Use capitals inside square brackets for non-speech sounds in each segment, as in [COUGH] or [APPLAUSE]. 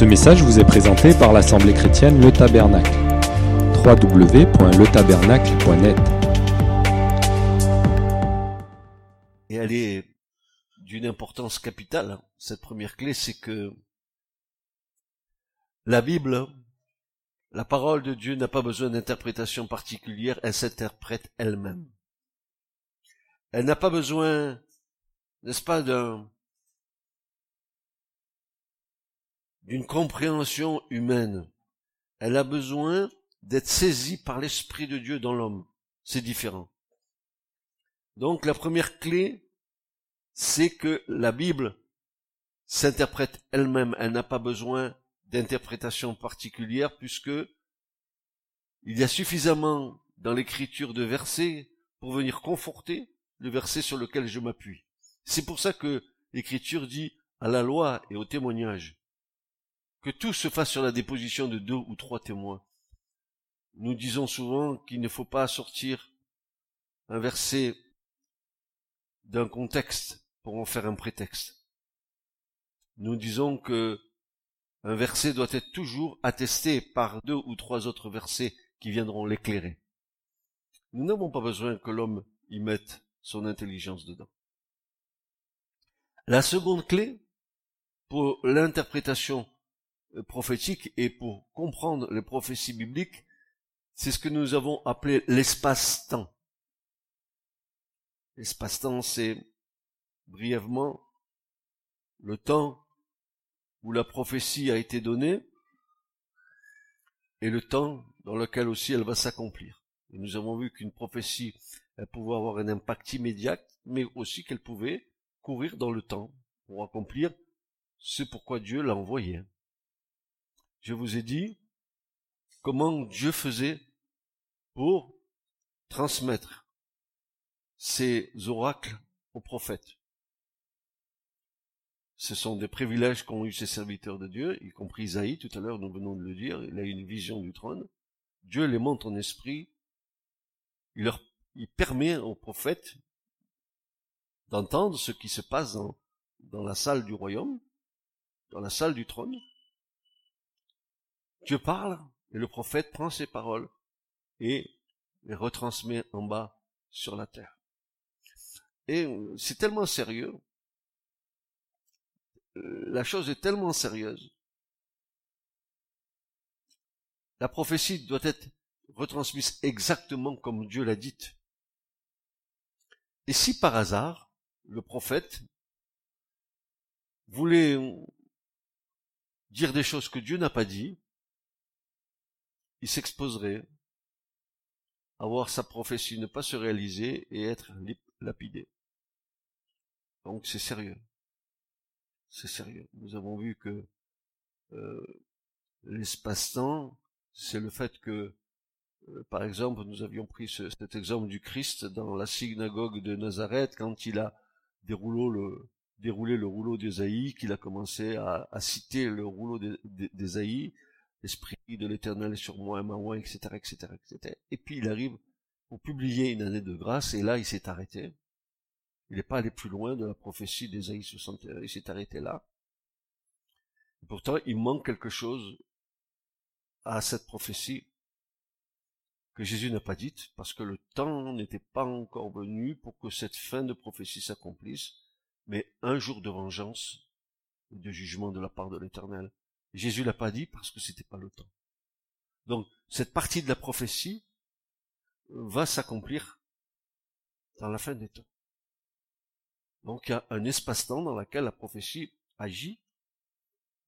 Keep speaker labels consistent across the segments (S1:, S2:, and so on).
S1: Ce message vous est présenté par l'Assemblée chrétienne Le Tabernacle. www.letabernacle.net
S2: Et elle est d'une importance capitale. Cette première clé, c'est que la Bible, la parole de Dieu n'a pas besoin d'interprétation particulière, elle s'interprète elle-même. Elle n'a pas besoin, n'est-ce pas, d'un, d'une compréhension humaine. Elle a besoin d'être saisie par l'Esprit de Dieu dans l'homme. C'est différent. Donc la première clé, c'est que la Bible s'interprète elle-même. Elle n'a pas besoin d'interprétation particulière puisque il y a suffisamment dans l'écriture de versets pour venir conforter le verset sur lequel je m'appuie. C'est pour ça que l'écriture dit à la loi et au témoignage que tout se fasse sur la déposition de deux ou trois témoins. Nous disons souvent qu'il ne faut pas sortir un verset d'un contexte pour en faire un prétexte. Nous disons que un verset doit être toujours attesté par deux ou trois autres versets qui viendront l'éclairer. Nous n'avons pas besoin que l'homme y mette son intelligence dedans. La seconde clé pour l'interprétation prophétique et pour comprendre les prophéties bibliques, c'est ce que nous avons appelé l'espace-temps. L'espace-temps, c'est brièvement le temps où la prophétie a été donnée et le temps dans lequel aussi elle va s'accomplir. Nous avons vu qu'une prophétie, elle pouvait avoir un impact immédiat, mais aussi qu'elle pouvait courir dans le temps pour accomplir ce pourquoi Dieu l'a envoyé. Je vous ai dit comment Dieu faisait pour transmettre ses oracles aux prophètes. Ce sont des privilèges qu'ont eu ces serviteurs de Dieu, y compris Isaïe, tout à l'heure nous venons de le dire, il a une vision du trône. Dieu les montre en esprit, il leur il permet aux prophètes d'entendre ce qui se passe dans, dans la salle du royaume, dans la salle du trône. Dieu parle et le prophète prend ses paroles et les retransmet en bas sur la terre. Et euh, c'est tellement sérieux, euh, la chose est tellement sérieuse. La prophétie doit être retransmise exactement comme Dieu l'a dite. Et si par hasard, le prophète voulait dire des choses que Dieu n'a pas dit, il s'exposerait à voir sa prophétie ne pas se réaliser et être lapidé. Donc c'est sérieux. C'est sérieux. Nous avons vu que euh, l'espace-temps, c'est le fait que, euh, par exemple, nous avions pris cet exemple du Christ dans la synagogue de Nazareth quand il a déroulé le, déroulé le rouleau d'Ésaïe, qu'il a commencé à, citer le rouleau d'Ésaïe, l'esprit de l'éternel sur moi, ma moi, etc.. Et puis il arrive pour publier une année de grâce, et là il s'est arrêté. Il n'est pas allé plus loin de la prophétie d'Ésaïe 61, il s'est arrêté là. Et pourtant, il manque quelque chose à cette prophétie que Jésus n'a pas dite, parce que le temps n'était pas encore venu pour que cette fin de prophétie s'accomplisse, mais un jour de vengeance et de jugement de la part de l'Éternel. Jésus l'a pas dit parce que c'était pas le temps. Donc, cette partie de la prophétie va s'accomplir dans la fin des temps. Donc, il y a un espace-temps dans lequel la prophétie agit.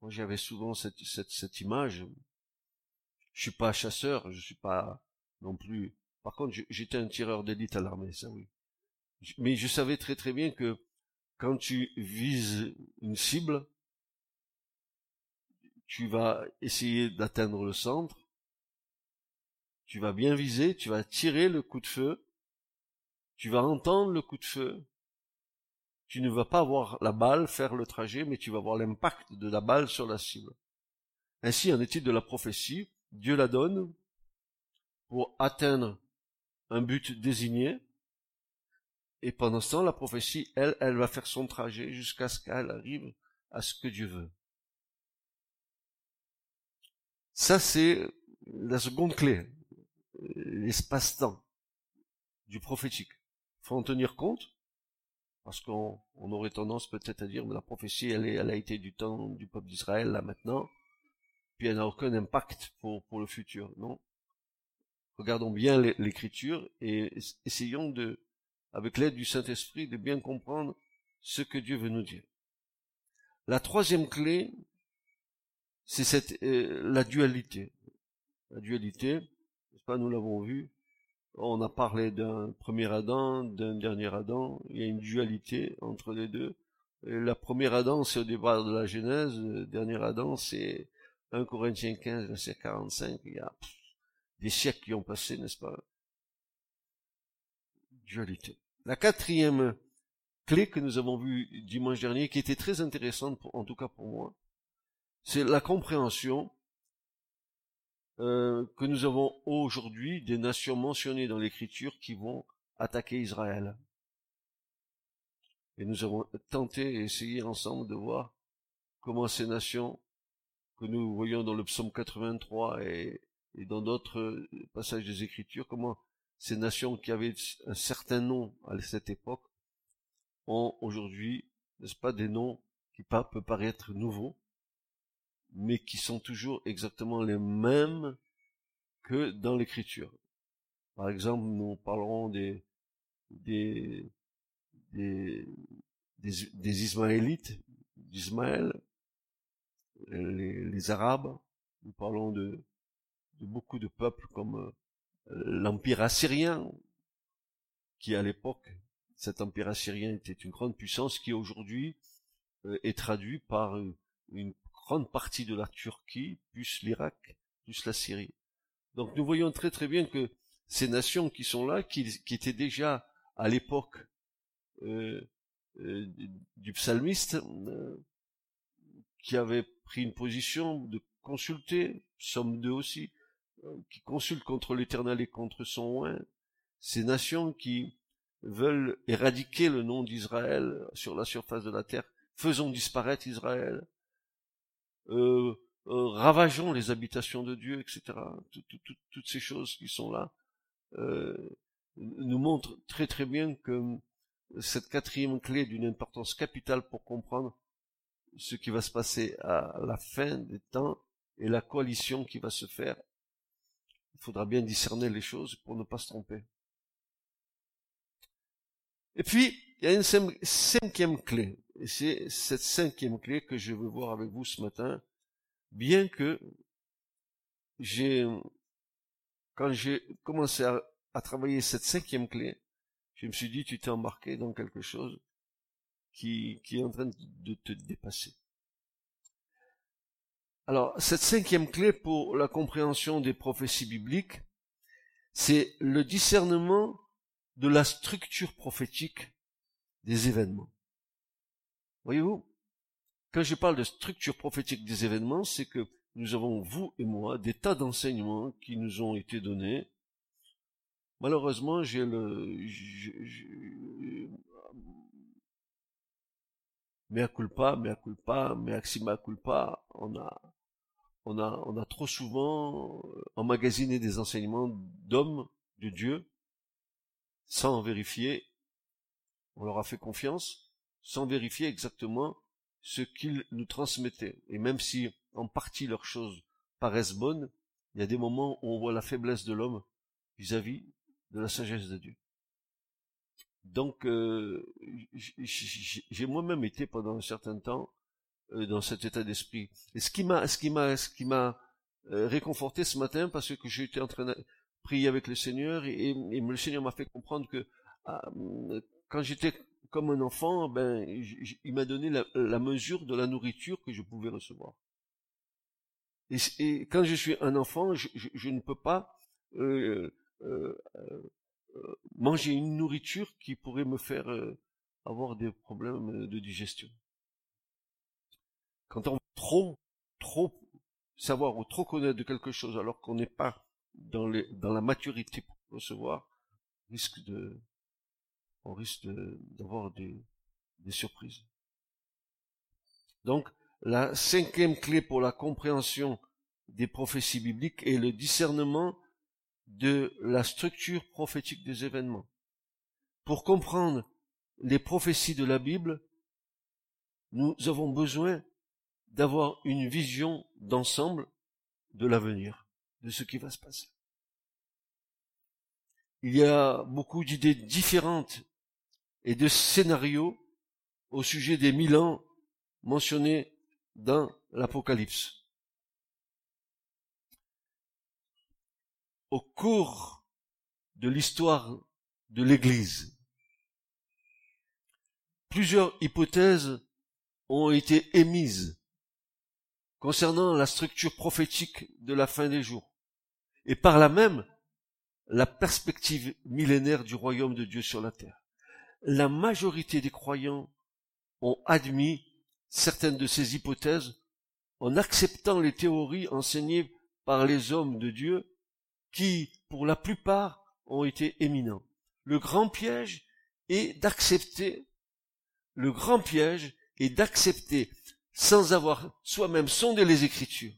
S2: Moi, j'avais souvent cette, cette, cette image. Je suis pas chasseur, je suis pas non plus. Par contre, j'étais un tireur d'élite à l'armée, ça oui. Mais je savais très très bien que quand tu vises une cible, tu vas essayer d'atteindre le centre, tu vas bien viser, tu vas tirer le coup de feu, tu vas entendre le coup de feu, tu ne vas pas voir la balle faire le trajet, mais tu vas voir l'impact de la balle sur la cible. Ainsi en est-il de la prophétie, Dieu la donne pour atteindre un but désigné, et pendant ce temps, la prophétie, elle, elle va faire son trajet jusqu'à ce qu'elle arrive à ce que Dieu veut. Ça, c'est la seconde clé, l'espace-temps du prophétique. faut en tenir compte, parce qu'on aurait tendance peut-être à dire, mais la prophétie, elle, est, elle a été du temps du peuple d'Israël, là maintenant, puis elle n'a aucun impact pour, pour le futur, non? Regardons bien l'écriture et essayons de, avec l'aide du Saint-Esprit, de bien comprendre ce que Dieu veut nous dire. La troisième clé, c'est cette euh, la dualité. La dualité, pas, nous l'avons vu, on a parlé d'un premier Adam, d'un dernier Adam, il y a une dualité entre les deux. la première Adam, c'est au départ de la Genèse, le dernier Adam, c'est 1 Corinthiens 15, verset 45, il y a des siècles qui ont passé, n'est-ce pas? Dualité. La quatrième clé que nous avons vue dimanche dernier, qui était très intéressante, en tout cas pour moi, c'est la compréhension que nous avons aujourd'hui des nations mentionnées dans l'Écriture qui vont attaquer Israël. Et nous avons tenté et essayé ensemble de voir comment ces nations que nous voyons dans le psaume 83 et, et dans d'autres passages des Écritures, comment ces nations qui avaient un certain nom à cette époque ont aujourd'hui, n'est-ce pas, des noms qui peuvent paraître nouveaux, mais qui sont toujours exactement les mêmes que dans l'écriture. Par exemple, nous parlerons des, des, des, des, Ismaélites, d'Ismaël, les, les, Arabes, nous parlons de, de beaucoup de peuples comme euh, l'Empire assyrien, qui à l'époque, cet Empire assyrien était une grande puissance qui aujourd'hui euh, est traduit par euh, une partie de la Turquie, plus l'Irak, plus la Syrie. Donc nous voyons très très bien que ces nations qui sont là, qui, étaient déjà à l'époque euh, euh, du psalmiste, euh, qui avaient pris une position de consulter, sommes d'eux aussi, qui consultent contre l'Éternel et contre son oin, ces nations qui veulent éradiquer le nom d'Israël sur la surface de la terre, faisons disparaître Israël, euh, euh, ravageons les habitations de Dieu, etc. toutes ces choses qui sont là euh, nous montrent très très bien que cette quatrième clé d'une importance capitale pour comprendre ce qui va se passer à la fin des temps et la coalition qui va se faire. Il faudra bien discerner les choses pour ne pas se tromper. Et puis, il y a une cinquième clé. Et c'est cette cinquième clé que je veux voir avec vous ce matin, bien que j'ai, quand j'ai commencé à, travailler cette cinquième clé, je me suis dit, tu t'es embarqué dans quelque chose qui, qui est en train de te dépasser. Alors, cette cinquième clé pour la compréhension des prophéties bibliques, c'est le discernement de la structure prophétique des événements. Voyez-vous, quand je parle de structure prophétique des événements, c'est que nous avons, vous et moi, des tas d'enseignements qui nous ont été donnés. Malheureusement, j'ai le... Mea culpa, mea culpa, mea xima culpa, on a, on a, on a trop souvent emmagasiné des enseignements d'hommes, de Dieu, sans vérifier, on leur a fait confiance, sans vérifier exactement ce qu'ils nous transmettaient. Et même si en partie leurs choses paraissent bonnes, il y a des moments où on voit la faiblesse de l'homme vis-à-vis de la sagesse de Dieu. Donc, euh, j'ai moi-même été pendant un certain temps euh, dans cet état d'esprit. Et ce qui m'a, ce qui m'a, ce qui m'a euh, réconforté ce matin, parce que j'étais en train de prier avec le Seigneur et, le Seigneur m'a fait comprendre que ah, quand j'étais comme un enfant, ben, il m'a donné la, mesure de la nourriture que je pouvais recevoir. Et, quand je suis un enfant, je, ne peux pas euh, euh, euh, manger une nourriture qui pourrait me faire avoir des problèmes de digestion. Quand on veut trop, trop savoir ou trop connaître de quelque chose alors qu'on n'est pas dans, dans la maturité pour recevoir, risque de, on risque d'avoir des, surprises. Donc, la cinquième clé pour la compréhension des prophéties bibliques et le discernement de la structure prophétique des événements. Pour comprendre les prophéties de la Bible, nous avons besoin d'avoir une vision d'ensemble de l'avenir, de ce qui va se passer. Il y a beaucoup d'idées différentes et de scénarios au sujet des mille ans mentionnés dans l'Apocalypse. Au cours de l'histoire de l'Église, plusieurs hypothèses ont été émises concernant la structure prophétique de la fin des jours, et par là même la perspective millénaire du royaume de Dieu sur la terre. La majorité des croyants ont admis certaines de ces hypothèses en acceptant les théories enseignées par les hommes de Dieu qui, pour la plupart, ont été éminents. Le grand piège est d'accepter, le grand piège est d'accepter sans avoir soi-même sondé les Écritures.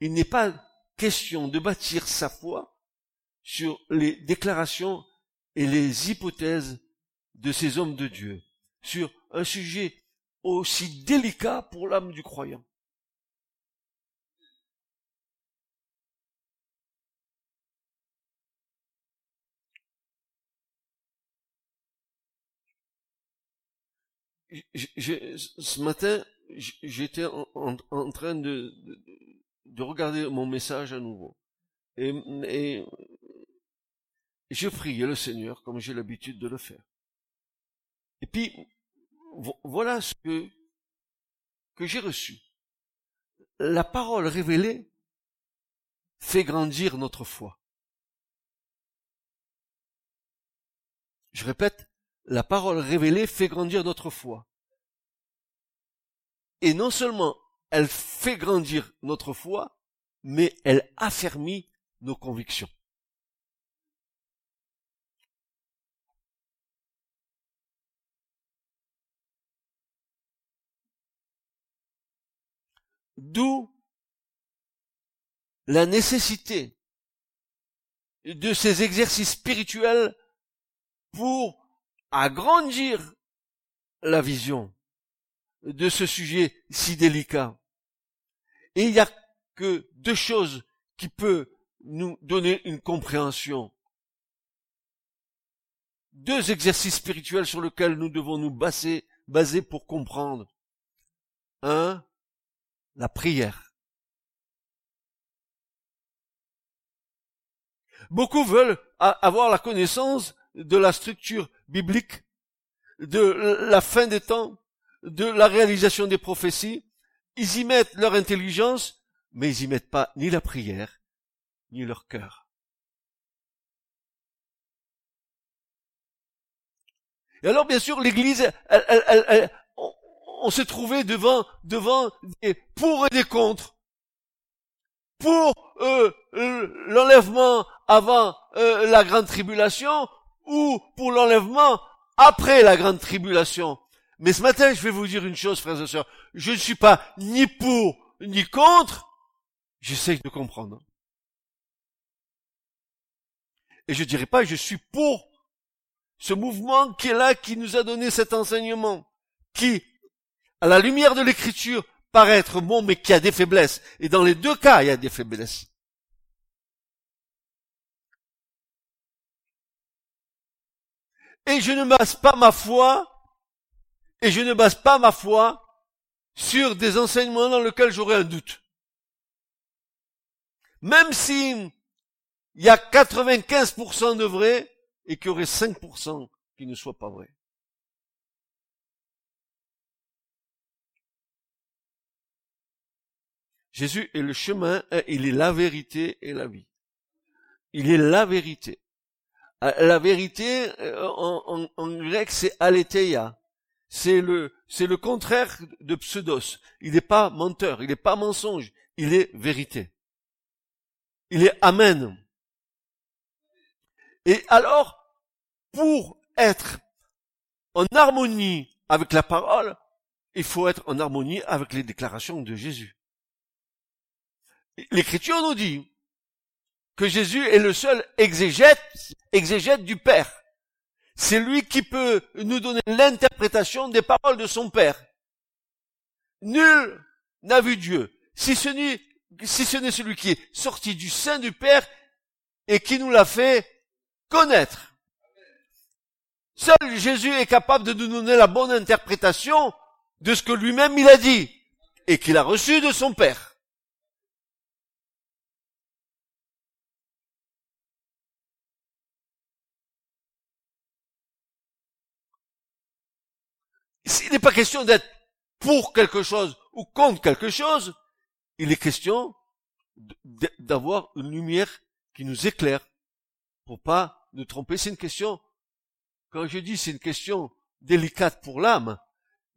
S2: Il n'est pas question de bâtir sa foi sur les déclarations et les hypothèses de ces hommes de Dieu, sur un sujet aussi délicat pour l'âme du croyant. ce matin, j'étais en, train de, de, regarder mon message à nouveau. Et je priais le Seigneur comme j'ai l'habitude de le faire. Et puis, voilà ce que, que j'ai reçu. La parole révélée fait grandir notre foi. Je répète, la parole révélée fait grandir notre foi. Et non seulement elle fait grandir notre foi, mais elle affermit nos convictions. D'où la nécessité de ces exercices spirituels pour agrandir la vision de ce sujet si délicat. Et il n'y a que deux choses qui peuvent nous donner une compréhension. Deux exercices spirituels sur lesquels nous devons nous baser, baser pour comprendre. Un, la prière. Beaucoup veulent avoir la connaissance de la structure biblique, de la fin des temps, de la réalisation des prophéties, ils y mettent leur intelligence, mais ils y mettent pas ni la prière, ni leur cœur. Et alors, bien sûr, l'Église, on, s'est trouvé devant, devant des pour et des contre. Pour euh, l'enlèvement avant euh, la grande tribulation ou pour l'enlèvement après la grande tribulation. Mais ce matin, je vais vous dire une chose, frères et sœurs. Je ne suis pas ni pour ni contre. J'essaye de comprendre. Et je dirais pas, je suis pour ce mouvement qui est là, qui nous a donné cet enseignement, qui, à la lumière de l'écriture, paraît être bon, mais qui a des faiblesses. Et dans les deux cas, il y a des faiblesses. Et je ne base pas ma foi et je ne base pas ma foi sur des enseignements dans lesquels j'aurais un doute. Même si il y a 95% de vrai et qu'il y aurait 5% qui ne soit pas vrai. Jésus est le chemin, hein, il est la vérité et la vie. Il est la vérité. Euh, la vérité, euh, en, en grec, c'est aletheia c'est le, c'est le contraire de pseudos. Il n'est pas menteur, il n'est pas mensonge, il est vérité. Il est amen. Et alors, pour être en harmonie avec la parole, il faut être en harmonie avec les déclarations de Jésus. L'écriture nous dit que Jésus est le seul exégète, du Père. C'est lui qui peut nous donner l'interprétation des paroles de son Père. Nul n'a vu Dieu, si ce n'est si ce n'est celui qui est sorti du sein du Père et qui nous l'a fait connaître. Seul Jésus est capable de nous donner la bonne interprétation de ce que lui-même il a dit et qu'il a reçu de son Père. Il n'est pas question d'être pour quelque chose ou contre quelque chose. Il est question d'avoir une lumière qui nous éclaire pour pas nous tromper. C'est une question, quand je dis c'est une question délicate pour l'âme,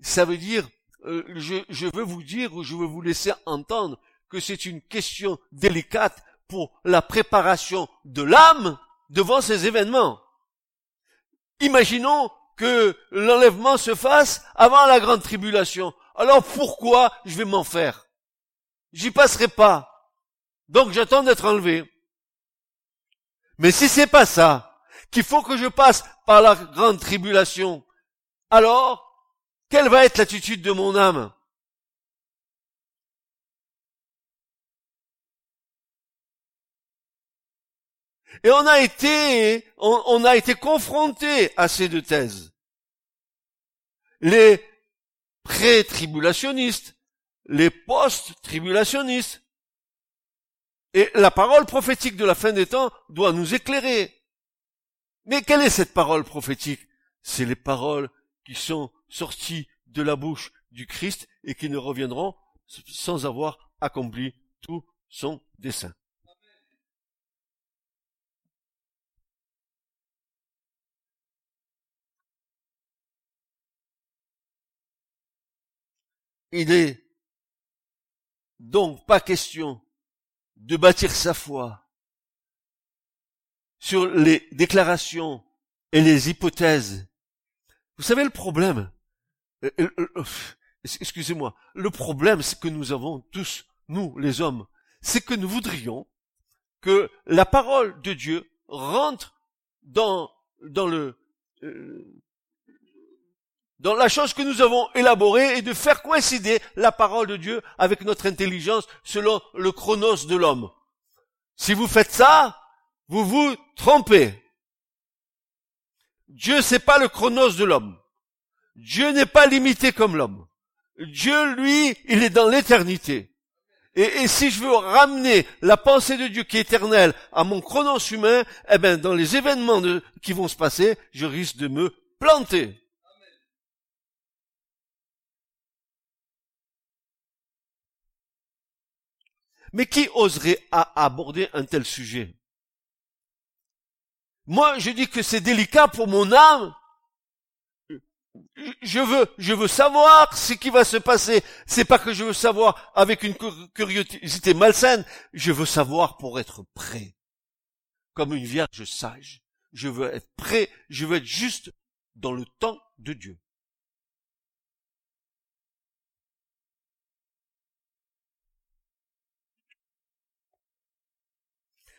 S2: ça veut dire, euh, je, je veux vous dire ou je veux vous laisser entendre que c'est une question délicate pour la préparation de l'âme devant ces événements. Imaginons que l'enlèvement se fasse avant la grande tribulation. Alors pourquoi je vais m'en faire? J'y passerai pas. Donc j'attends d'être enlevé. Mais si c'est pas ça, qu'il faut que je passe par la grande tribulation, alors, quelle va être l'attitude de mon âme? Et on a été, on, a été confronté à ces deux thèses. Les pré-tribulationnistes, les post-tribulationnistes. Et la parole prophétique de la fin des temps doit nous éclairer. Mais quelle est cette parole prophétique? C'est les paroles qui sont sorties de la bouche du Christ et qui ne reviendront sans avoir accompli tout son dessein. Il est donc pas question de bâtir sa foi sur les déclarations et les hypothèses. Vous savez le problème euh, euh, euh, Excusez-moi. Le problème, c'est que nous avons tous, nous, les hommes, c'est que nous voudrions que la parole de Dieu rentre dans, dans le, dans la chose que nous avons élaborée et de faire coïncider la parole de Dieu avec notre intelligence selon le chronos de l'homme. Si vous faites ça, vous vous trompez. Dieu c'est pas le chronos de l'homme. Dieu n'est pas limité comme l'homme. Dieu, lui, il est dans l'éternité. Et, et, si je veux ramener la pensée de Dieu qui est éternelle à mon chronos humain, eh ben, dans les événements qui vont se passer, je risque de me planter. Mais qui oserait aborder un tel sujet? Moi, je dis que c'est délicat pour mon âme. Je veux, je veux savoir ce qui va se passer. C'est pas que je veux savoir avec une curiosité malsaine. Je veux savoir pour être prêt. Comme une vierge sage. Je veux être prêt. Je veux être juste dans le temps de Dieu.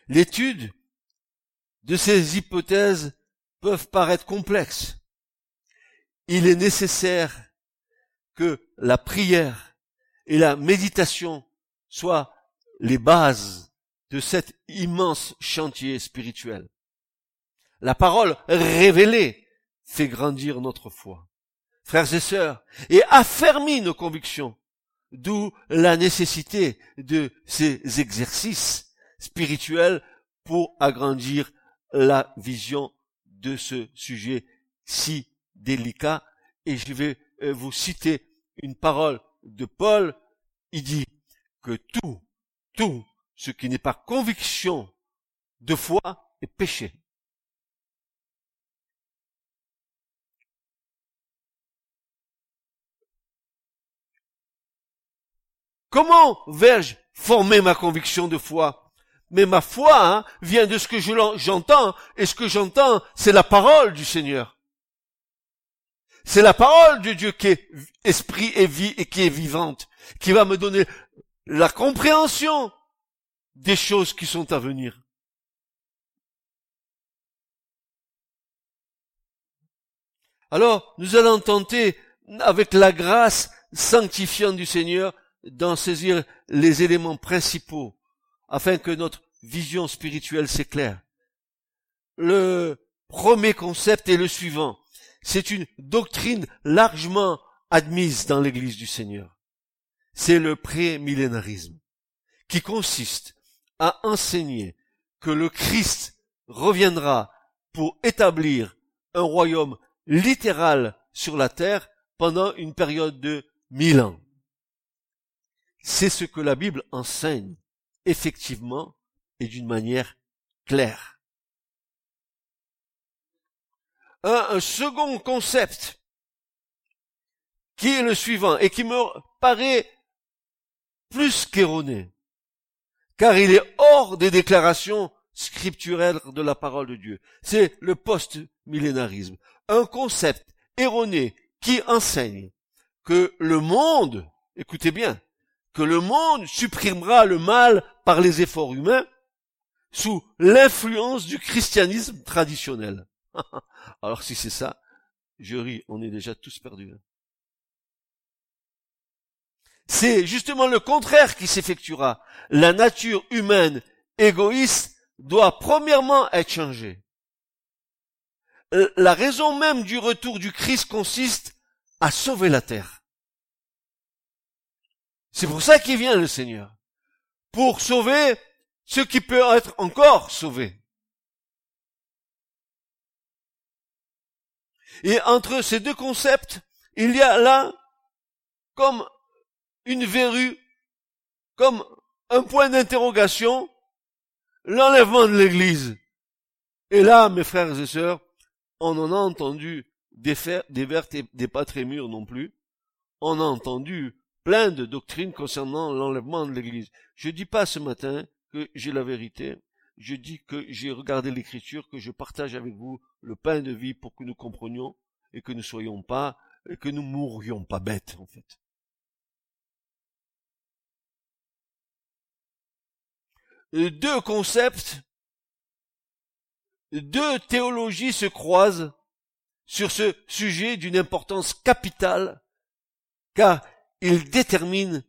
S2: L'étude de ces hypothèses peuvent paraître complexes. Il est nécessaire que la prière et la méditation soient les bases de cet immense chantier spirituel. La parole révélée fait grandir notre foi. Frères et sœurs, et affermit nos convictions, d'où la nécessité de ces exercices spirituel pour agrandir la vision de ce sujet si délicat. Et je vais euh, vous citer une parole de Paul. Il dit que tout, tout ce qui n'est pas conviction de foi est péché. Comment vais-je former ma conviction de foi? Mais ma foi hein, vient de ce que j'entends, et ce que j'entends, c'est la parole du Seigneur. C'est la parole de Dieu qui est esprit et vie et qui est vivante, qui va me donner la compréhension des choses qui sont à venir. Alors, nous allons tenter, avec la grâce sanctifiante du Seigneur, d'en saisir les éléments principaux, afin que notre vision spirituelle s'éclaire. Le premier concept est le suivant. C'est une doctrine largement admise dans l'Église du Seigneur. C'est le prémillénarisme, qui consiste à enseigner que le Christ reviendra pour établir un royaume littéral sur la terre pendant une période de mille ans. C'est ce que la Bible enseigne, effectivement, et d'une manière claire. Un, second concept, qui est le suivant, et qui me paraît plus qu'erroné, car il est hors des déclarations scripturelles de la parole de Dieu. C'est le post-millénarisme un concept erroné qui enseigne que le monde, écoutez bien, que le monde supprimera le mal par les efforts humains sous l'influence du christianisme traditionnel. [LAUGHS] Alors si c'est ça, je ris, on est déjà tous perdus. Hein. C'est justement le contraire qui s'effectuera. La nature humaine égoïste doit premièrement être changée. Euh, la raison même du retour du Christ consiste à sauver la terre. C'est pour ça qu'il vient le Seigneur. Pour sauver ce qui peut être encore sauvé. Et entre ces deux concepts, il y a là comme une verrue, comme un point d'interrogation, l'enlèvement de l'Église. Et là, mes frères et sœurs, on en a entendu des, des vertes et des pas très mûres non plus. On a entendu plein de doctrines concernant l'enlèvement de l'Église. Je dis pas ce matin que j'ai la vérité. Je dis que j'ai regardé l'écriture, que je partage avec vous le pain de vie pour que nous comprenions et que nous soyons pas, et que nous mourions pas bêtes, en fait. Deux concepts deux théologies se croisent sur ce sujet d'une importance capitale, car il détermine,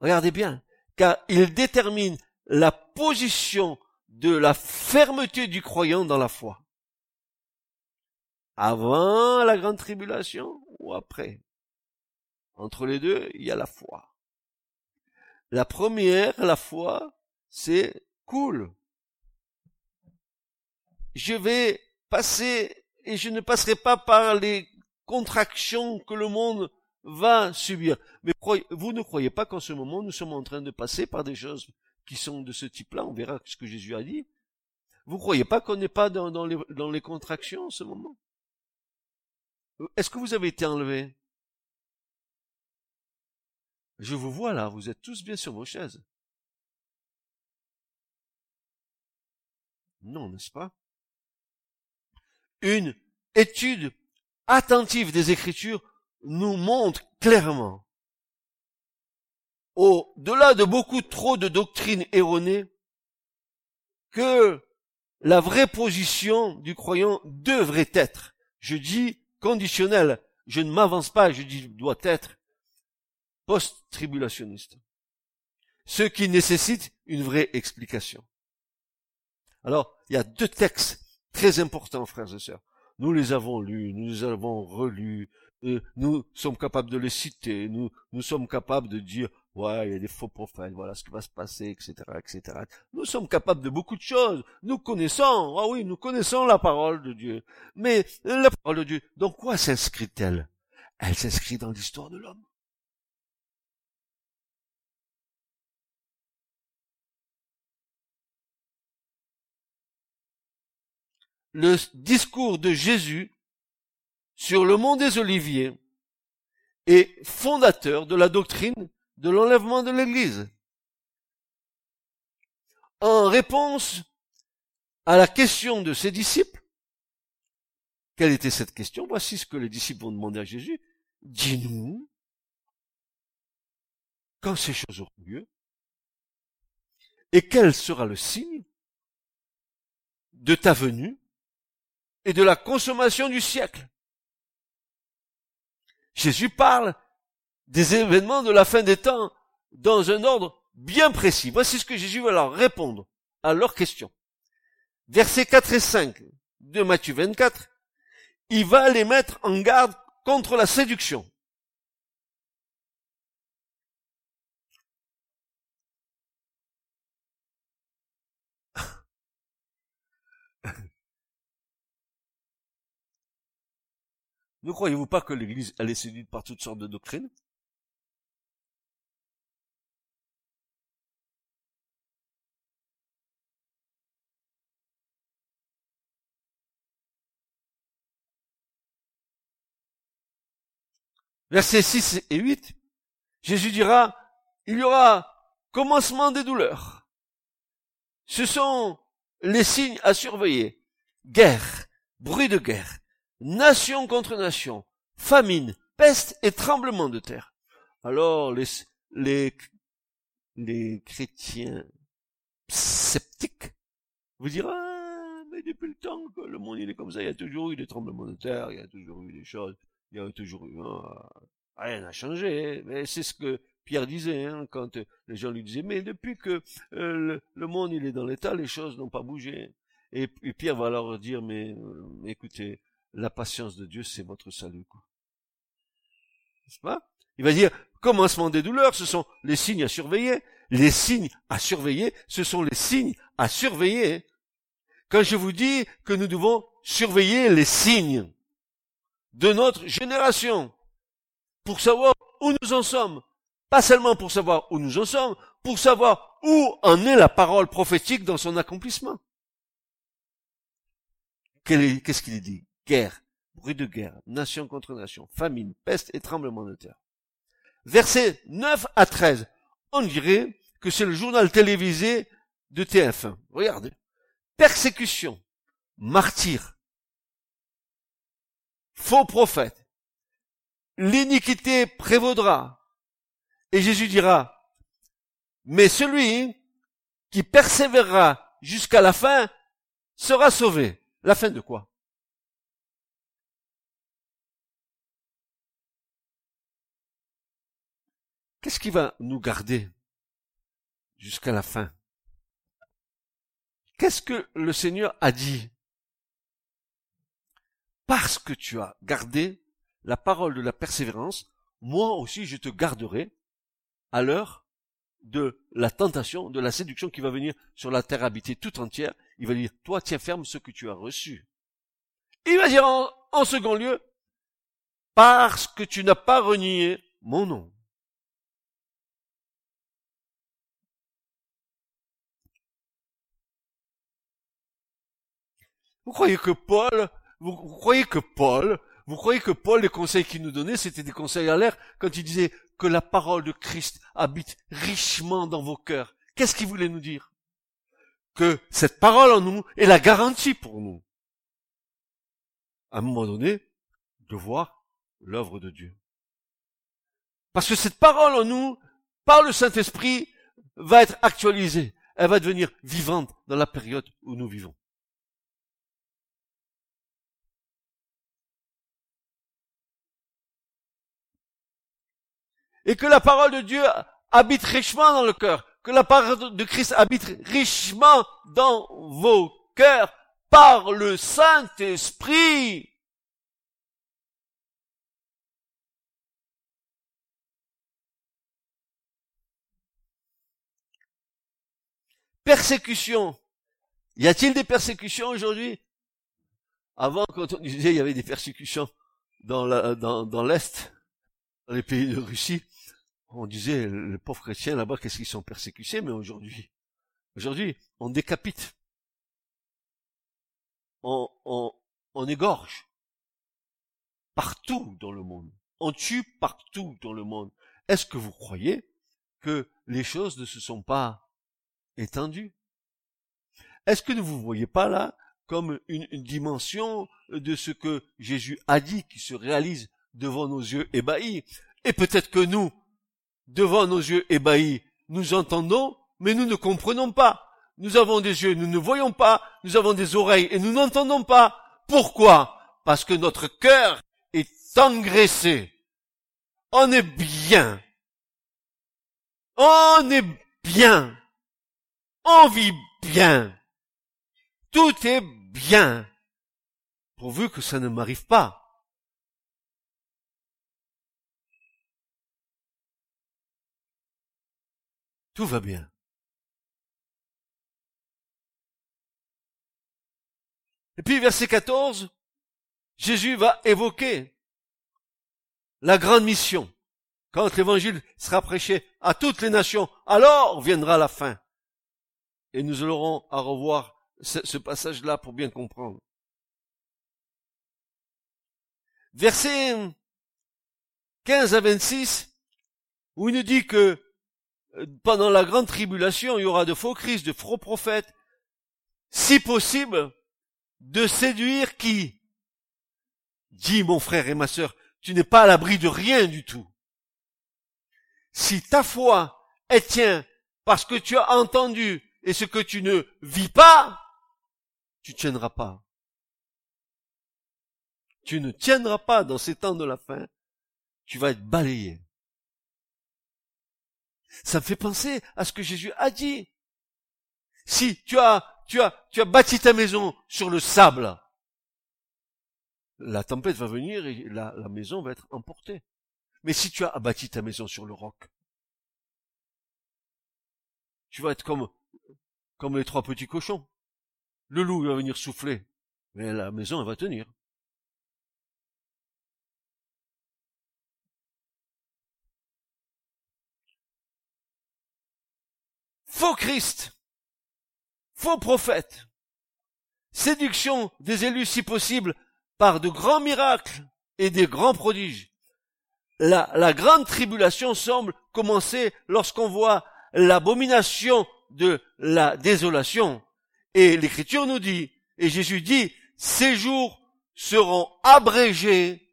S2: regardez bien, car il détermine la position de la fermeté du croyant dans la foi. Avant la grande tribulation ou après? Entre les deux, il y a la foi. La première, la foi, c'est cool je vais passer et je ne passerai pas par les contractions que le monde va subir. Mais vous ne croyez pas qu'en ce moment, nous sommes en train de passer par des choses qui sont de ce type-là, on verra ce que Jésus a dit. Vous croyez pas qu'on n'est pas dans, les, les contractions en ce moment? Est-ce que vous avez été enlevé? Je vous vois là, vous êtes tous bien sur vos chaises. Non, n'est-ce pas? Une étude attentive des Écritures nous montre clairement, au-delà de beaucoup trop de doctrines erronées, que la vraie position du croyant devrait être, je dis conditionnelle, je ne m'avance pas, je dis doit être post-tribulationniste. Ce qui nécessite une vraie explication. Alors, il y a deux textes Très important, frères et sœurs. Nous les avons lus, nous les avons relus, nous sommes capables de les citer, nous, nous sommes capables de dire, ouais, il y a des faux prophètes, voilà ce qui va se passer, etc., etc. Nous sommes capables de beaucoup de choses. Nous connaissons, ah oui, nous connaissons la parole de Dieu. Mais la parole de Dieu, dans quoi s'inscrit-elle? Elle, Elle s'inscrit dans l'histoire de l'homme. le discours de Jésus sur le mont des Oliviers est fondateur de la doctrine de l'enlèvement de l'Église. En réponse à la question de ses disciples, quelle était cette question? Voici ce que les disciples vont demander à Jésus. Dis-nous, quand ces choses auront lieu Et quel sera le signe de ta venue et de la consommation du siècle? Jésus parle des événements de la fin des temps dans un ordre bien précis. Voici ce que Jésus va leur répondre à leurs questions. Versets 4 et 5 de Matthieu 24, il va les mettre en garde contre la séduction. Ne croyez-vous pas que l'Église, elle est séduite par toutes sortes de doctrines? Versets 6 et 8, Jésus dira, il y aura commencement des douleurs. Ce sont les signes à surveiller. Guerre, bruit de guerre, nation contre nation, famine, peste et tremblement de terre. Alors les, les, les chrétiens sceptiques vous diront, ah, mais depuis le temps que le monde il est comme ça, il y a toujours eu des tremblements de terre, il y a toujours eu des choses, il y a toujours eu, ah, rien n'a changé, hein. mais c'est ce que Pierre disait, hein, quand les gens lui disaient, mais depuis que euh, le, monde il est dans l'état, les choses n'ont pas bougé. Et, Pierre va leur dire, mais euh, écoutez, la patience de Dieu, c'est votre salut. N'est-ce pas? Il va dire, commencement des douleurs, ce sont les signes à surveiller. Les signes à surveiller, ce sont les signes à surveiller. Quand je vous dis que nous devons surveiller les signes de notre génération, pour savoir où nous en sommes, pas seulement pour savoir où nous en sommes, pour savoir où en est la parole prophétique dans son accomplissement. Qu'est-ce qu'il dit? Guerre, bruit de guerre, nation contre nation, famine, peste et tremblement de terre. Versets 9 à 13. On dirait que c'est le journal télévisé de TF1. Regardez. Persécution, martyr, faux prophète, l'iniquité prévaudra. Et Jésus dira, mais celui qui persévérera jusqu'à la fin sera sauvé. La fin de quoi? Qu'est-ce qui va nous garder jusqu'à la fin? Qu'est-ce que le Seigneur a dit? Parce que tu as gardé la parole de la persévérance, moi aussi je te garderai à l'heure de la tentation, de la séduction qui va venir sur la terre habitée tout entière. Il va dire, toi tiens ferme ce que tu as reçu. Il va dire en second lieu, parce que tu n'as pas renié mon nom. Vous croyez que Paul, vous, croyez que Paul, vous croyez que Paul, les conseils qu'il nous donnait, c'était des conseils à l'air quand il disait que la parole de Christ habite richement dans vos cœurs. Qu'est-ce qu'il voulait nous dire? Que cette parole en nous est la garantie pour nous. À un moment donné, de voir l'œuvre de Dieu. Parce que cette parole en nous, par le Saint-Esprit, va être actualisée. Elle va devenir vivante dans la période où nous vivons. Et que la parole de Dieu habite richement dans le cœur, que la parole de Christ habite richement dans vos cœurs par le Saint-Esprit. Persécution. Y a-t-il des persécutions aujourd'hui? Avant, quand on disait il y avait des persécutions dans l'Est, dans, dans les pays de Russie, on disait, les pauvres chrétiens là-bas, qu'est-ce qu'ils sont persécutés, mais aujourd'hui, aujourd'hui, on décapite. On, on, on égorge. Partout dans le monde. On tue partout dans le monde. Est-ce que vous croyez que les choses ne se sont pas étendues? Est-ce que ne vous voyez pas là comme une, une, dimension de ce que Jésus a dit qui se réalise devant nos yeux ébahis? Et peut-être que nous, devant nos yeux ébahis, nous entendons mais nous ne comprenons pas. Nous avons des yeux, nous ne voyons pas. Nous avons des oreilles et nous n'entendons pas. Pourquoi? Parce que notre cœur est engraissé. On est bien. On est bien. On vit bien. Tout est bien. Pourvu que ça ne m'arrive pas. Tout va bien. Et puis verset 14, Jésus va évoquer la grande mission. Quand l'évangile sera prêché à toutes les nations, alors viendra la fin. Et nous aurons à revoir ce, passage-là pour bien comprendre. Verset 15 à 26, où il nous dit que pendant la grande tribulation, il y aura de faux Christ, de faux prophètes, si possible, de séduire qui? Dis mon frère et ma sœur, tu n'es pas à l'abri de rien du tout. Si ta foi est tient parce que tu as entendu et ce que tu ne vis pas, tu tiendras pas. Tu ne tiendras pas dans ces temps de la fin. Tu vas être balayé. Ça me fait penser à ce que Jésus a dit. Si tu as, tu as, tu as bâti ta maison sur le sable, la tempête va venir et la, la maison va être emportée. Mais si tu as bâti ta maison sur le roc, tu vas être comme, comme les trois petits cochons. Le loup va venir souffler, mais la maison elle va tenir. Faux Christ, faux prophète, séduction des élus si possible par de grands miracles et des grands prodiges. La, la grande tribulation semble commencer lorsqu'on voit l'abomination de la désolation. Et l'écriture nous dit, et Jésus dit, ces jours seront abrégés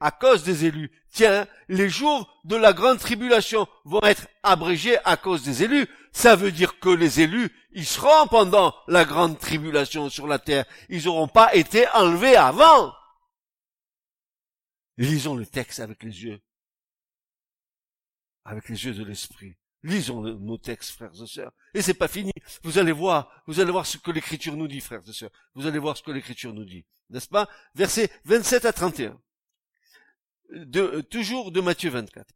S2: à cause des élus. Tiens, les jours de la grande tribulation vont être abrégés à cause des élus. Ça veut dire que les élus, ils seront pendant la grande tribulation sur la terre. Ils n'auront pas été enlevés avant. Lisons le texte avec les yeux, avec les yeux de l'esprit. Lisons nos textes, frères et sœurs. Et c'est pas fini. Vous allez voir, vous allez voir ce que l'écriture nous dit, frères et sœurs. Vous allez voir ce que l'écriture nous dit. N'est-ce pas? Versets 27 à 31. De, toujours de Matthieu 24.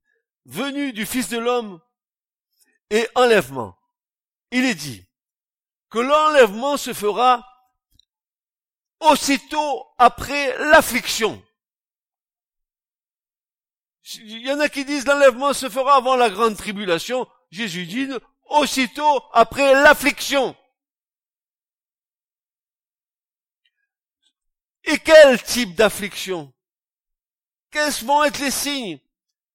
S2: Venu du Fils de l'homme et enlèvement. Il est dit que l'enlèvement se fera aussitôt après l'affliction. Il y en a qui disent l'enlèvement se fera avant la grande tribulation. Jésus dit aussitôt après l'affliction. Et quel type d'affliction? Quels vont être les signes?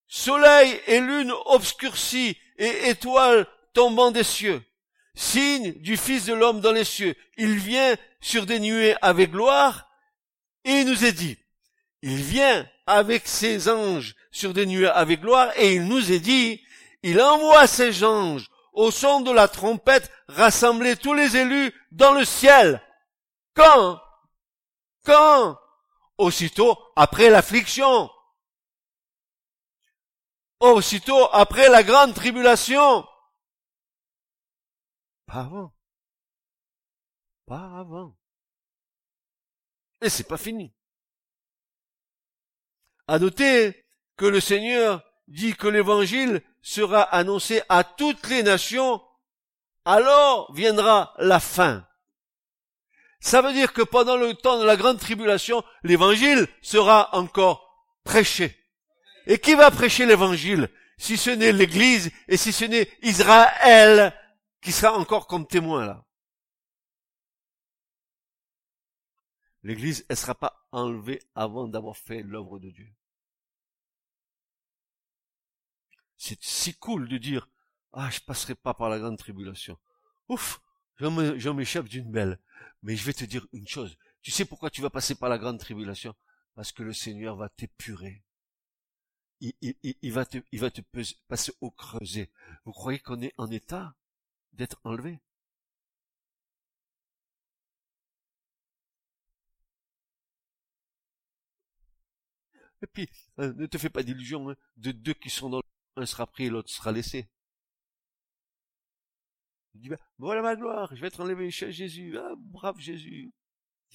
S2: Soleil et lune obscurcis et étoiles tombant des cieux. Signe du Fils de l'homme dans les cieux. Il vient sur des nuées avec gloire et il nous est dit, il vient avec ses anges sur des nuées avec gloire et il nous est dit, il envoie ses anges au son de la trompette rassembler tous les élus dans le ciel. Quand? Quand? Aussitôt après l'affliction. Aussitôt après la grande tribulation. Pas avant. Pas avant. Et c'est pas fini. À noter que le Seigneur dit que l'évangile sera annoncé à toutes les nations, alors viendra la fin. Ça veut dire que pendant le temps de la grande tribulation, l'évangile sera encore prêché. Et qui va prêcher l'évangile si ce n'est l'église et si ce n'est Israël qui sera encore comme témoin là? L'église, elle sera pas enlevée avant d'avoir fait l'œuvre de Dieu. C'est si cool de dire, ah, je passerai pas par la grande tribulation. Ouf, j'en m'échappe d'une belle. Mais je vais te dire une chose. Tu sais pourquoi tu vas passer par la grande tribulation? Parce que le Seigneur va t'épurer. Il, va te, il va te passer au creuset. Vous croyez qu'on est en état d'être enlevé? Et puis, euh, ne te fais pas d'illusions, hein. de deux qui sont dans un sera pris et l'autre sera laissé. Ben, voilà ma gloire, je vais être enlevé chez Jésus. Ah, brave Jésus.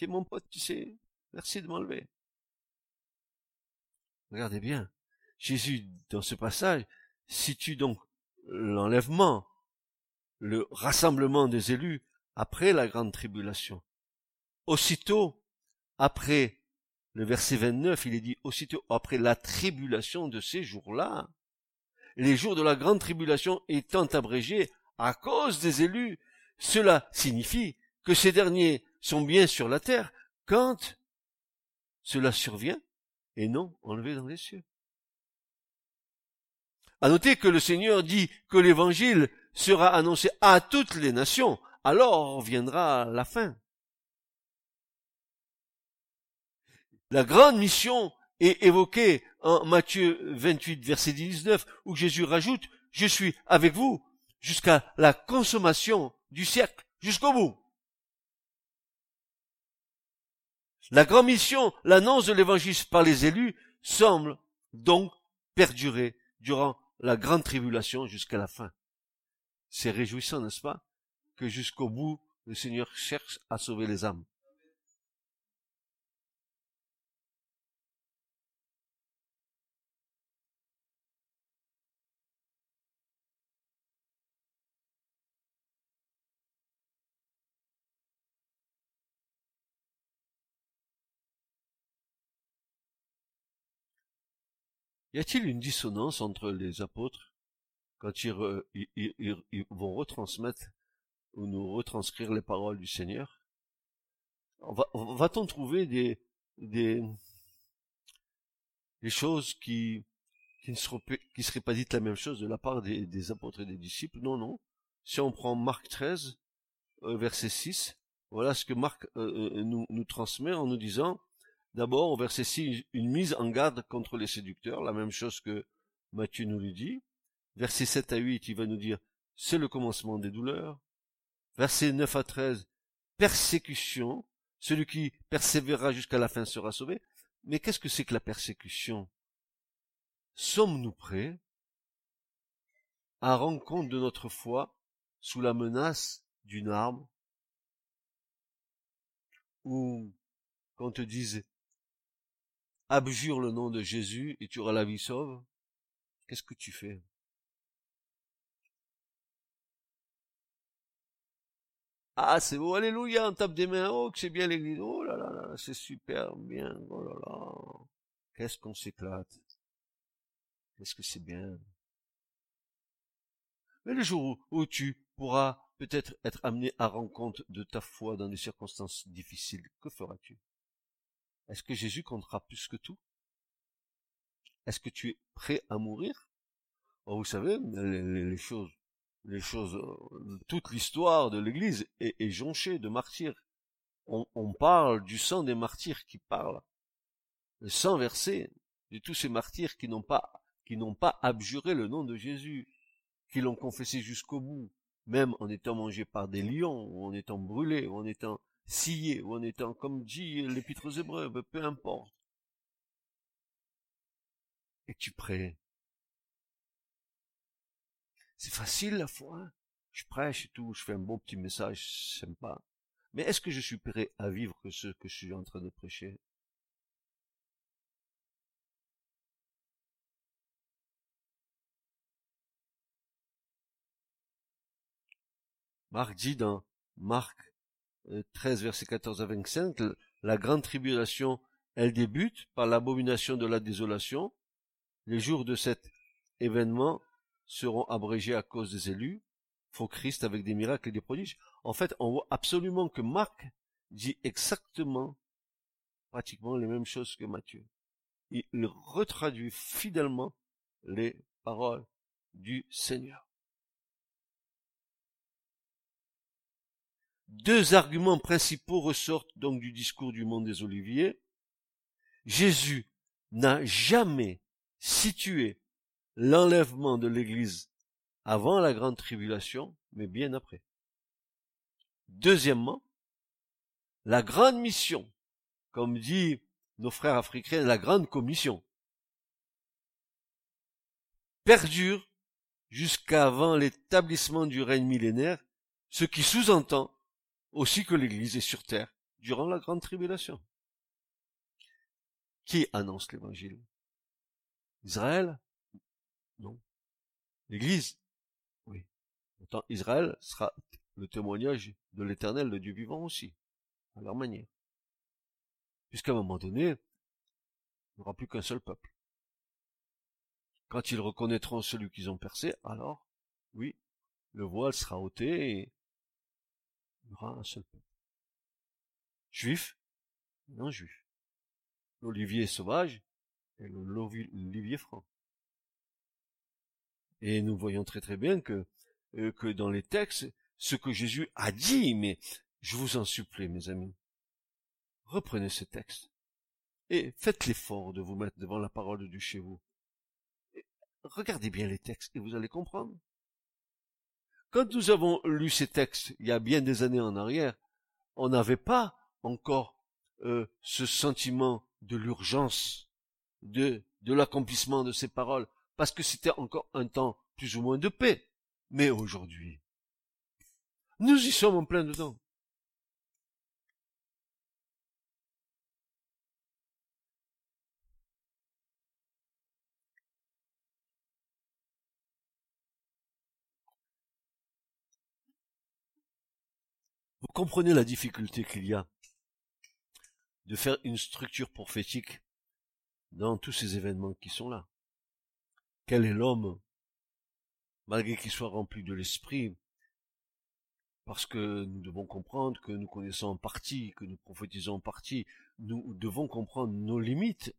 S2: Es mon pote, tu sais. Merci de m'enlever. Regardez bien. Jésus, dans ce passage, situe donc l'enlèvement, le rassemblement des élus après la grande tribulation. Aussitôt, après le verset 29, il est dit aussitôt après la tribulation de ces jours-là, les jours de la grande tribulation étant abrégés à cause des élus, cela signifie que ces derniers sont bien sur la terre quand cela survient et non enlevés dans les cieux. À noter que le Seigneur dit que l'évangile sera annoncé à toutes les nations, alors viendra la fin. La grande mission est évoquée en Matthieu 28, verset 19, où Jésus rajoute, je suis avec vous jusqu'à la consommation du siècle, jusqu'au bout. La grande mission, l'annonce de l'évangile par les élus, semble donc perdurer durant la grande tribulation jusqu'à la fin. C'est réjouissant, n'est-ce pas, que jusqu'au bout, le Seigneur cherche à sauver les âmes. Y a-t-il une dissonance entre les apôtres quand ils, vont retransmettre ou nous retranscrire les paroles du Seigneur? Va-t-on trouver des, des, choses qui, ne seraient, pas dites la même chose de la part des, apôtres et des disciples? Non, non. Si on prend Marc 13, euh, verset 6, voilà ce que Marc euh, euh, nous transmet en nous disant D'abord, au verset 6, une mise en garde contre les séducteurs, la même chose que Matthieu nous le dit. Verset 7 à 8, il va nous dire, c'est le commencement des douleurs. Verset 9 à 13, persécution, celui qui persévérera jusqu'à la fin sera sauvé. Mais qu'est-ce que c'est que la persécution? Sommes-nous prêts à rendre compte de notre foi sous la menace d'une arme? Ou qu'on te dise abjure le nom de Jésus et tu auras la vie sauve, qu'est-ce que tu fais? Ah, c'est beau, alléluia, on tape des mains, oh, que c'est bien l'église, oh là là là, c'est super bien, oh là là, qu'est-ce qu'on s'éclate, qu'est-ce que c'est bien. Mais le jour où, tu pourras peut-être être amené à rendre compte de ta foi dans des circonstances difficiles, que feras-tu? Est-ce que Jésus comptera plus que tout? Est-ce que tu es prêt à mourir? Oh, Vous savez, les, choses, les choses, euh, toute l'histoire de l'Église est, jonchée de martyrs. On, parle du sang des martyrs qui parle, le sang versé de tous ces martyrs qui n'ont pas, qui n'ont pas abjuré le nom de Jésus, qui l'ont confessé jusqu'au bout, même en étant mangés par des lions, ou en étant brûlés, ou en étant scié ou en étant, comme dit l'épître aux Hébreux, peu importe. Es-tu prêt? C'est facile la foi. Je prêche et tout, je fais un bon petit message sympa. Mais est-ce que je suis prêt à vivre ce que je suis en train de prêcher? Marc dit dans Marc 13, verset 14 à 25, la grande tribulation, elle débute par l'abomination de la désolation. Les jours de cet événement seront abrégés à cause des élus, faux Christ avec des miracles et des prodiges. En fait, on voit absolument que Marc dit exactement, pratiquement les mêmes choses que Matthieu. Il retraduit fidèlement les paroles du Seigneur. Deux arguments principaux ressortent donc du discours du monde des Oliviers. Jésus n'a jamais situé l'enlèvement de l'Église avant la grande tribulation, mais bien après. Deuxièmement, la grande mission, comme dit nos frères africains, la grande commission, perdure jusqu'avant l'établissement du règne millénaire, ce qui sous-entend aussi que l'Église est sur terre durant la grande tribulation. Qui annonce l'Évangile? Israël? Non. L'Église? Oui. Pourtant, Israël sera le témoignage de l'Éternel, le Dieu vivant aussi, à leur manière. Puisqu'à un moment donné, il n'y aura plus qu'un seul peuple. Quand ils reconnaîtront celui qu'ils ont percé, alors, oui, le voile sera ôté et il aura un seul peuple. Juif, non juif. L'olivier sauvage et l'olivier franc. Et nous voyons très très bien que, euh, que dans les textes, ce que Jésus a dit, mais je vous en supplie, mes amis, reprenez ce texte et faites l'effort de vous mettre devant la parole de Dieu chez vous. regardez bien les textes et vous allez comprendre. Quand nous avons lu ces textes il y a bien des années en arrière, on n'avait pas encore euh, ce sentiment de l'urgence, de, de l'accomplissement de ces paroles, parce que c'était encore un temps plus ou moins de paix. Mais aujourd'hui, nous y sommes en plein dedans. Vous comprenez la difficulté qu'il y a de faire une structure prophétique dans tous ces événements qui sont là. Quel est l'homme, malgré qu'il soit rempli de l'esprit, parce que nous devons comprendre que nous connaissons en partie, que nous prophétisons en partie, nous devons comprendre nos limites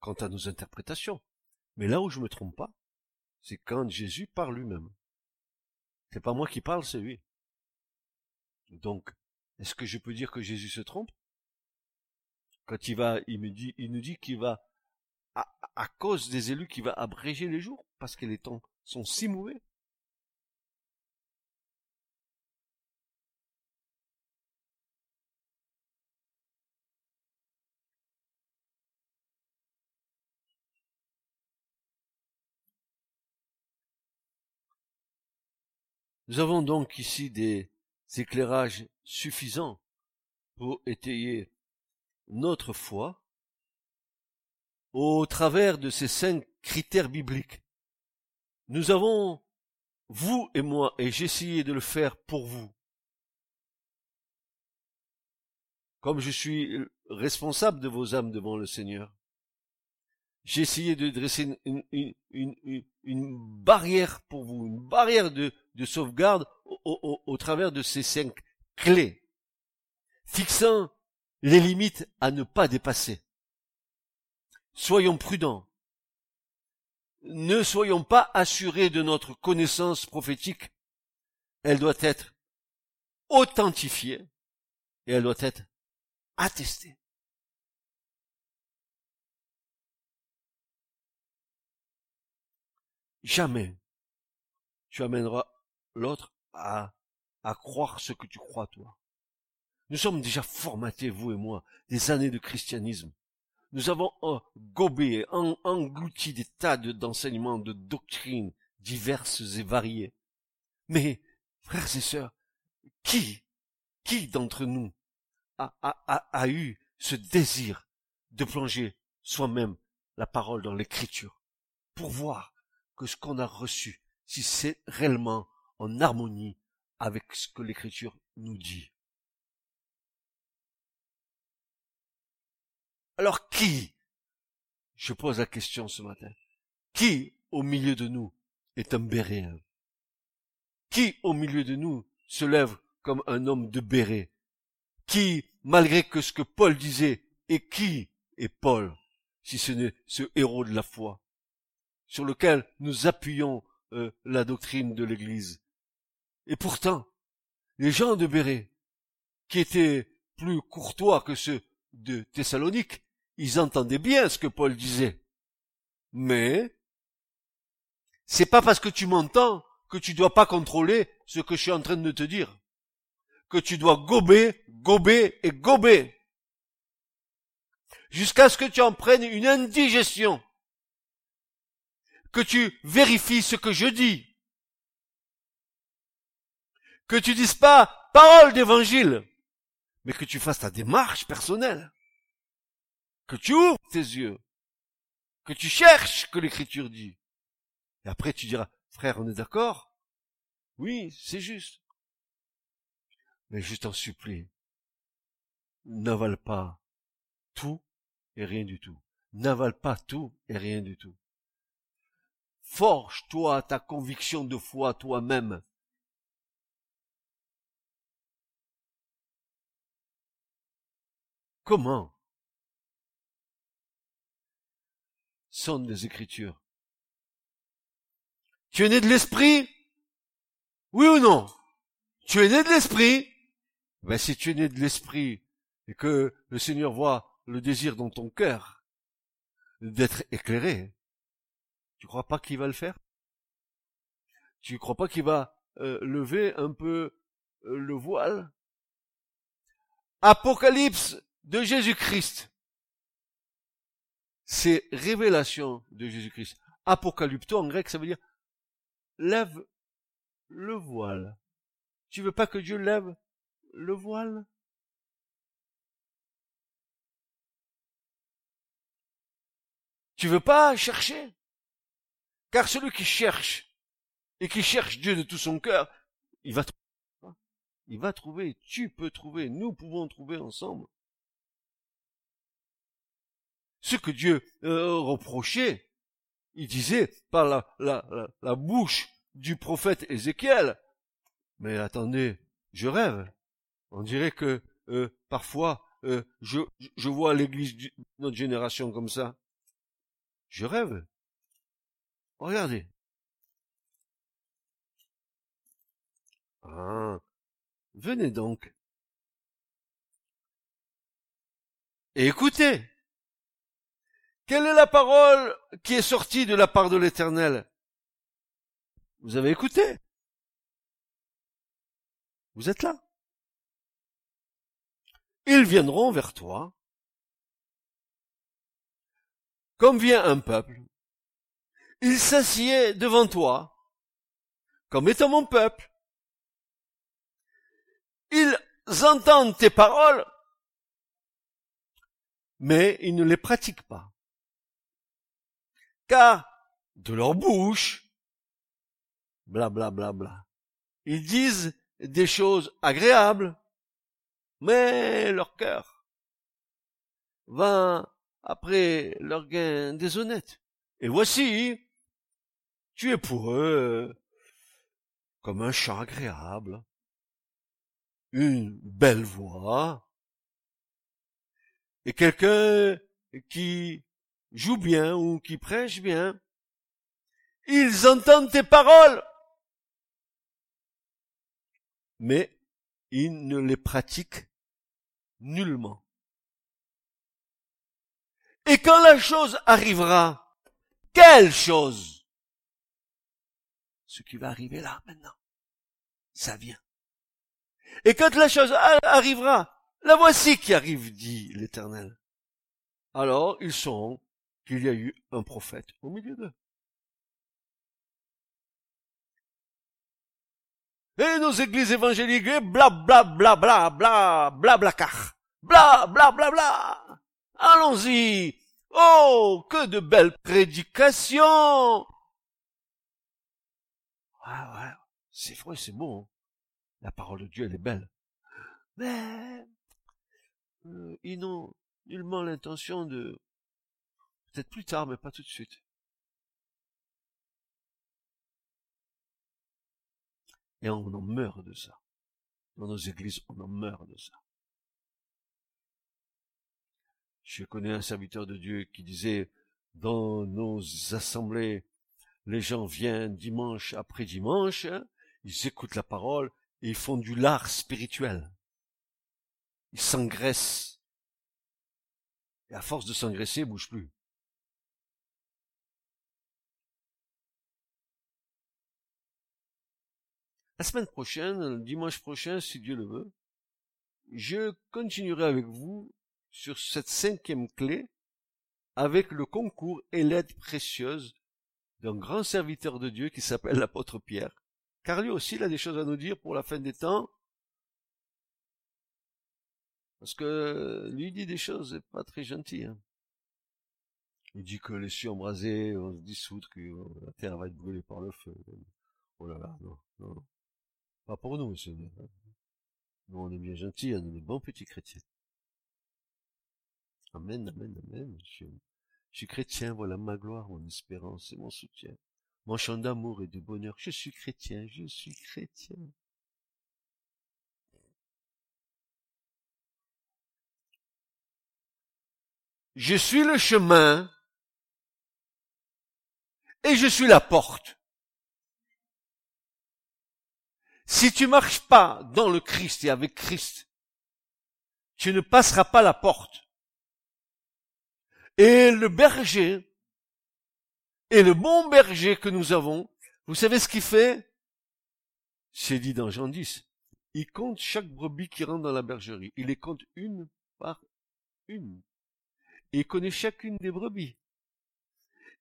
S2: quant à nos interprétations. Mais là où je me trompe pas, c'est quand Jésus parle lui-même. C'est pas moi qui parle, c'est lui. Donc, est-ce que je peux dire que Jésus se trompe? Quand il va, il me dit, il nous dit qu'il va, à, cause des élus, qu'il va abréger les jours, parce que les temps sont si mauvais? Nous avons donc ici des éclairages suffisants pour étayer notre foi au travers de ces cinq critères bibliques. Nous avons, vous et moi, et j'ai essayé de le faire pour vous, comme je suis responsable de vos âmes devant le Seigneur, j'ai essayé de dresser une, barrière pour vous, une barrière de, de sauvegarde au, au, travers de ces cinq clés, fixant les limites à ne pas dépasser. Soyons prudents. Ne soyons pas assurés de notre connaissance prophétique. Elle doit être authentifiée et elle doit être attestée. Jamais tu amèneras l'autre à, à croire ce que tu crois toi. Nous sommes déjà formatés, vous et moi, des années de christianisme. Nous avons gobé, englouti des tas d'enseignements, de doctrines diverses et variées. Mais, frères et sœurs, qui, qui d'entre nous a, a, a, a eu ce désir de plonger soi-même la parole dans l'écriture pour voir que ce qu'on a reçu, si c'est réellement en harmonie avec ce que l'écriture nous dit. Alors qui, je pose la question ce matin, qui au milieu de nous est un béréen Qui au milieu de nous se lève comme un homme de béret? Qui, malgré que ce que Paul disait, et qui est Paul, si ce n'est ce héros de la foi? Sur lequel nous appuyons euh, la doctrine de l'Église. Et pourtant, les gens de Béret, qui étaient plus courtois que ceux de Thessalonique, ils entendaient bien ce que Paul disait. Mais, c'est pas parce que tu m'entends que tu dois pas contrôler ce que je suis en train de te dire. Que tu dois gober, gober et gober. Jusqu'à ce que tu en prennes une indigestion. Que tu vérifies ce que je dis. Que tu dises pas parole d'évangile, mais que tu fasses ta démarche personnelle. Que tu ouvres tes yeux. Que tu cherches ce que l'écriture dit. Et après tu diras, frère, on est d'accord? Oui, c'est juste. Mais je t'en supplie, n'avale pas tout et rien du tout. N'avale pas tout et rien du tout. Forge-toi ta conviction de foi toi-même. Comment Sonne les Écritures? Tu es né de l'Esprit? Oui ou non? Tu es né de l'Esprit? Ben si tu es né de l'Esprit et que le Seigneur voit le désir dans ton cœur d'être éclairé, tu crois pas qu'il va le faire? Tu crois pas qu'il va euh, lever un peu euh, le voile? Apocalypse de Jésus-Christ. C'est révélation de Jésus-Christ. Apocalypto en grec, ça veut dire lève le voile. Tu veux pas que Dieu lève le voile? Tu veux pas chercher? Car celui qui cherche et qui cherche Dieu de tout son cœur, il va trouver. Il va trouver, tu peux trouver, nous pouvons trouver ensemble ce que Dieu euh, reprochait, il disait par la, la, la, bouche du prophète Ézéchiel. Mais attendez, je rêve. On dirait que euh, parfois euh, je, je vois l'église de notre génération comme ça. Je rêve. Regardez. Ah, venez donc. Et écoutez. Quelle est la parole qui est sortie de la part de l'Éternel? Vous avez écouté? Vous êtes là? Ils viendront vers toi comme vient un peuple. Ils s'assied devant toi comme étant mon peuple. Ils entendent tes paroles, mais ils ne les pratiquent pas car de leur bouche, bla bla bla bla, ils disent des choses agréables, mais leur cœur va après leur gain déshonnête. Et voici, tu es pour eux comme un chant agréable, une belle voix, et quelqu'un qui joue bien ou qui prêche bien, ils entendent tes paroles, mais ils ne les pratiquent nullement. Et quand la chose arrivera, quelle chose? Ce qui va arriver là maintenant, ça vient. Et quand la chose arrivera, la voici qui arrive, dit l'Éternel. Alors ils sont qu'il y a eu un prophète au milieu d'eux. Et nos églises évangéliques, bla bla bla bla bla bla bla car. Bla bla bla bla. Allons-y. Oh, que de belles prédications. Ouais, ouais, c'est vrai, c'est bon. Hein. La parole de Dieu, elle est belle. Mais, euh, ils n'ont nullement l'intention de Peut-être plus tard, mais pas tout de suite. Et on en meurt de ça. Dans nos églises, on en meurt de ça. Je connais un serviteur de Dieu qui disait, dans nos assemblées, les gens viennent dimanche après dimanche, ils écoutent la parole et ils font du lard spirituel. Ils s'engraissent. Et à force de s'engraisser, ils ne bougent plus. La semaine prochaine, dimanche prochain, si Dieu le veut, je continuerai avec vous sur cette cinquième clé avec le concours et l'aide précieuse d'un grand serviteur de Dieu qui s'appelle l'apôtre Pierre. Car lui aussi, il a des choses à nous dire pour la fin des temps. Parce que lui dit des choses pas très gentilles. Hein. Il dit que les cieux embrasés vont se dissoudre, que la terre va être brûlée par le feu. Oh là là, non, non. Pas pour nous, Seigneur. Nous, on est bien gentils, on est des bons petits chrétiens. Amen, amen, amen. Suis chrétien, voilà ma gloire, mon espérance et mon soutien. Mon chant d'amour et de bonheur. Je suis chrétien, je suis chrétien. Je suis le chemin et je suis la porte. Si tu marches pas dans le Christ et avec Christ, tu ne passeras pas la porte. Et le berger, et le bon berger que nous avons, vous savez ce qu'il fait? C'est dit dans Jean 10. Il compte chaque brebis qui rentre dans la bergerie. Il les compte une par une. Et il connaît chacune des brebis.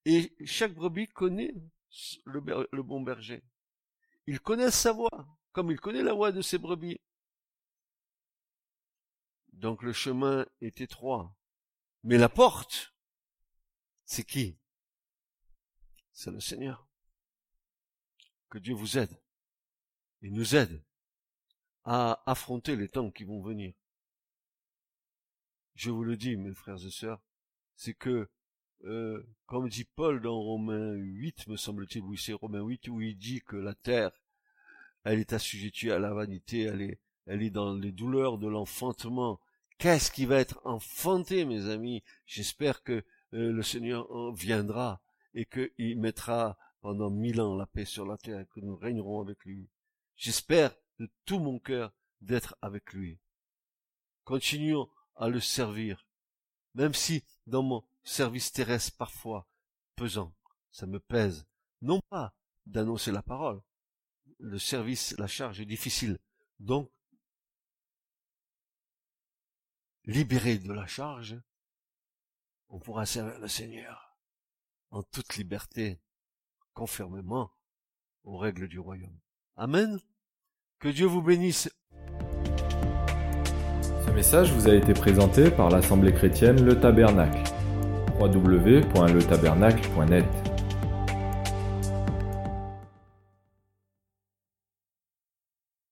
S2: Et chaque brebis connaît le, bon berger. Il connaît sa voix comme il connaît la voie de ses brebis. Donc le chemin est étroit. Mais la porte, c'est qui? C'est le Seigneur. Que Dieu vous aide. Il nous aide à affronter les temps qui vont venir. Je vous le dis, mes frères et sœurs, c'est que, euh, comme dit Paul dans Romains 8, me semble-t-il, oui c'est Romains 8, où il dit que la terre elle est assujettie à la vanité, elle est, elle est dans les douleurs de l'enfantement. Qu'est-ce qui va être enfanté, mes amis? J'espère que euh, le Seigneur viendra et qu'il mettra pendant mille ans la paix sur la terre et que nous régnerons avec lui. J'espère de tout mon cœur d'être avec lui. Continuons à le servir, même si dans mon service terrestre parfois pesant, ça me pèse, non pas d'annoncer la parole, le service, la charge est difficile. Donc, libéré de la charge, on pourra servir le Seigneur en toute liberté, conformément aux règles du royaume. Amen. Que Dieu vous bénisse.
S1: Ce message vous a été présenté par l'Assemblée chrétienne Le Tabernacle. www.letabernacle.net